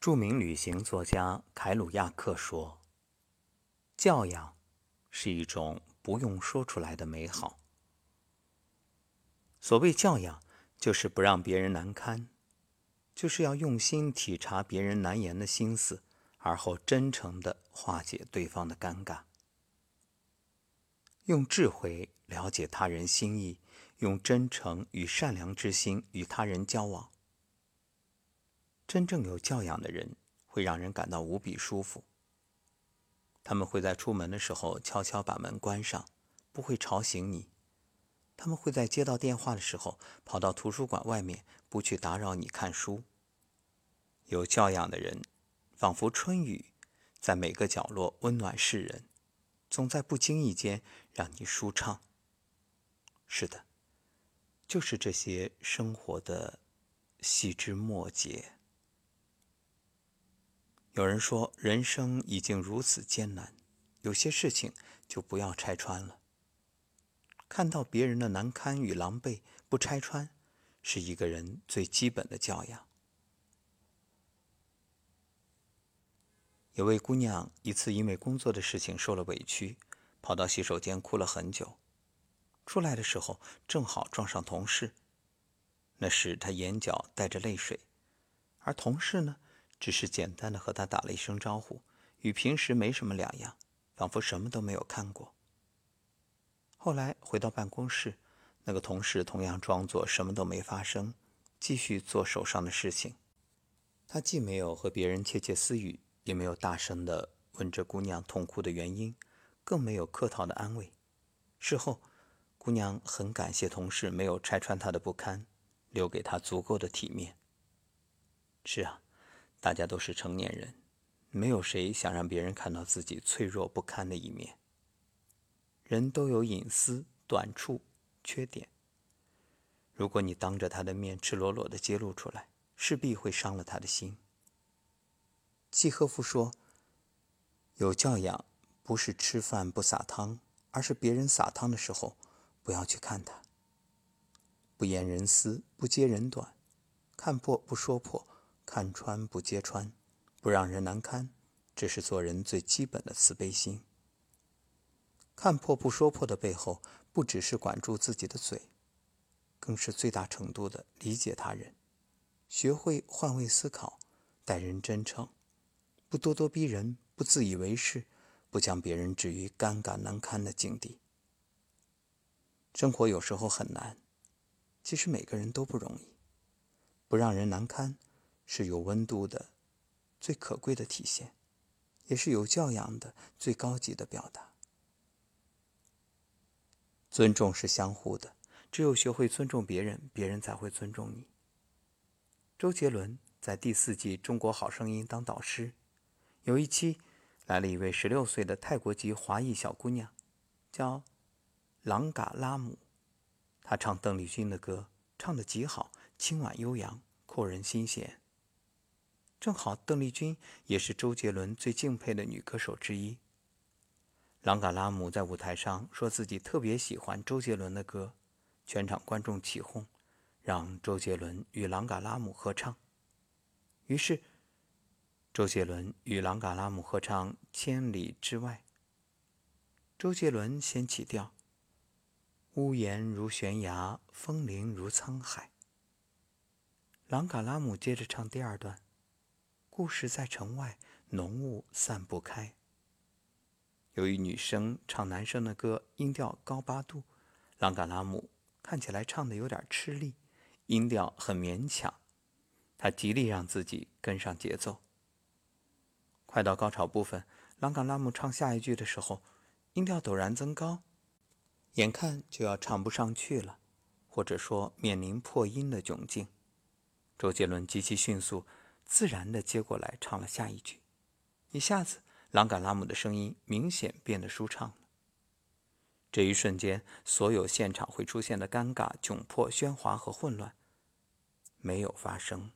著名旅行作家凯鲁亚克说：“教养是一种不用说出来的美好。所谓教养，就是不让别人难堪，就是要用心体察别人难言的心思，而后真诚的化解对方的尴尬，用智慧了解他人心意，用真诚与善良之心与他人交往。”真正有教养的人会让人感到无比舒服。他们会在出门的时候悄悄把门关上，不会吵醒你；他们会在接到电话的时候跑到图书馆外面，不去打扰你看书。有教养的人，仿佛春雨，在每个角落温暖世人，总在不经意间让你舒畅。是的，就是这些生活的细枝末节。有人说，人生已经如此艰难，有些事情就不要拆穿了。看到别人的难堪与狼狈，不拆穿，是一个人最基本的教养。有位姑娘一次因为工作的事情受了委屈，跑到洗手间哭了很久。出来的时候正好撞上同事，那时她眼角带着泪水，而同事呢？只是简单的和他打了一声招呼，与平时没什么两样，仿佛什么都没有看过。后来回到办公室，那个同事同样装作什么都没发生，继续做手上的事情。他既没有和别人窃窃私语，也没有大声的问这姑娘痛哭的原因，更没有客套的安慰。事后，姑娘很感谢同事没有拆穿她的不堪，留给她足够的体面。是啊。大家都是成年人，没有谁想让别人看到自己脆弱不堪的一面。人都有隐私、短处、缺点。如果你当着他的面赤裸裸的揭露出来，势必会伤了他的心。契诃夫说：“有教养不是吃饭不撒汤，而是别人撒汤的时候，不要去看他。不言人私，不揭人短，看破不说破。”看穿不揭穿，不让人难堪，这是做人最基本的慈悲心。看破不说破的背后，不只是管住自己的嘴，更是最大程度的理解他人，学会换位思考，待人真诚，不咄咄逼人，不自以为是，不将别人置于尴尬难堪的境地。生活有时候很难，其实每个人都不容易，不让人难堪。是有温度的最可贵的体现，也是有教养的最高级的表达。尊重是相互的，只有学会尊重别人，别人才会尊重你。周杰伦在第四季《中国好声音》当导师，有一期来了一位十六岁的泰国籍华裔小姑娘，叫朗嘎拉姆，她唱邓丽君的歌，唱得极好，清婉悠扬，扣人心弦。正好，邓丽君也是周杰伦最敬佩的女歌手之一。朗嘎拉姆在舞台上说自己特别喜欢周杰伦的歌，全场观众起哄，让周杰伦与朗嘎拉姆合唱。于是，周杰伦与朗嘎拉姆合唱《千里之外》。周杰伦先起调：“屋檐如悬崖，风铃如沧海。”朗嘎拉姆接着唱第二段。故事在城外，浓雾散不开。由于女生唱男生的歌，音调高八度，朗嘎拉姆看起来唱的有点吃力，音调很勉强。他极力让自己跟上节奏。快到高潮部分，朗嘎拉姆唱下一句的时候，音调陡然增高，眼看就要唱不上去了，或者说面临破音的窘境。周杰伦极其迅速。自然的接过来唱了下一句，一下子，朗嘎拉姆的声音明显变得舒畅了。这一瞬间，所有现场会出现的尴尬、窘迫、喧哗和混乱没有发生。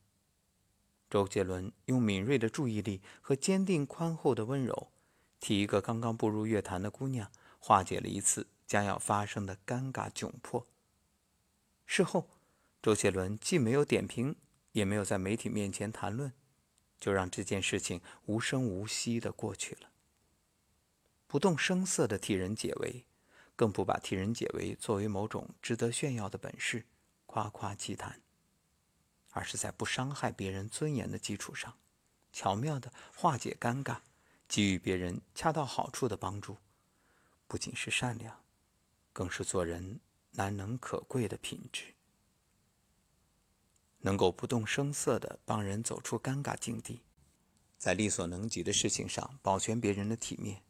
周杰伦用敏锐的注意力和坚定宽厚的温柔，替一个刚刚步入乐坛的姑娘化解了一次将要发生的尴尬窘迫。事后，周杰伦既没有点评。也没有在媒体面前谈论，就让这件事情无声无息的过去了。不动声色的替人解围，更不把替人解围作为某种值得炫耀的本事，夸夸其谈，而是在不伤害别人尊严的基础上，巧妙的化解尴尬，给予别人恰到好处的帮助，不仅是善良，更是做人难能可贵的品质。能够不动声色地帮人走出尴尬境地，在力所能及的事情上保全别人的体面，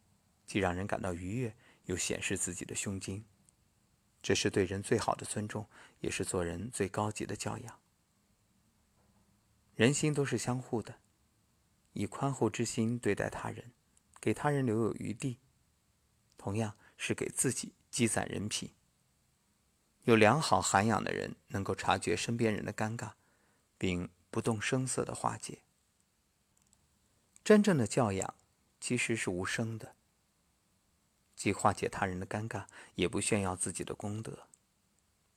既让人感到愉悦，又显示自己的胸襟，这是对人最好的尊重，也是做人最高级的教养。人心都是相互的，以宽厚之心对待他人，给他人留有余地，同样是给自己积攒人品。有良好涵养的人，能够察觉身边人的尴尬。并不动声色的化解。真正的教养其实是无声的，既化解他人的尴尬，也不炫耀自己的功德，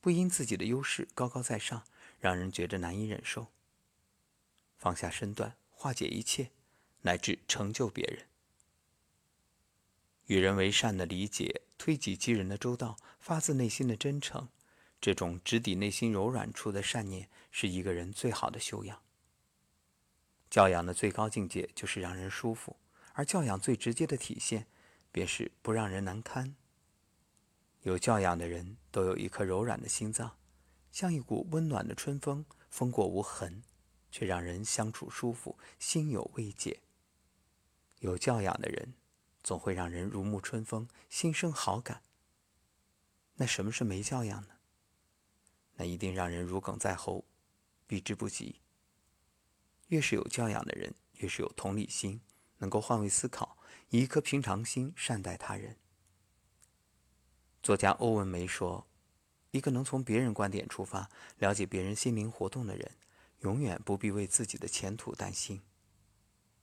不因自己的优势高高在上，让人觉得难以忍受。放下身段，化解一切，乃至成就别人。与人为善的理解，推己及人的周到，发自内心的真诚。这种直抵内心柔软处的善念，是一个人最好的修养。教养的最高境界就是让人舒服，而教养最直接的体现，便是不让人难堪。有教养的人都有一颗柔软的心脏，像一股温暖的春风，风过无痕，却让人相处舒服，心有慰藉。有教养的人，总会让人如沐春风，心生好感。那什么是没教养呢？那一定让人如鲠在喉，避之不及。越是有教养的人，越是有同理心，能够换位思考，以一颗平常心善待他人。作家欧文梅说：“一个能从别人观点出发，了解别人心灵活动的人，永远不必为自己的前途担心。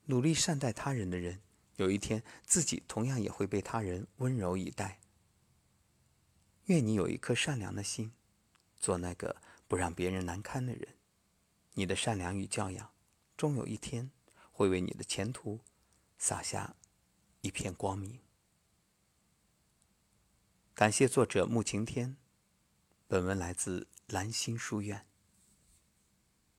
努力善待他人的人，有一天自己同样也会被他人温柔以待。愿你有一颗善良的心。”做那个不让别人难堪的人，你的善良与教养，终有一天会为你的前途洒下一片光明。感谢作者穆晴天，本文来自兰心书院。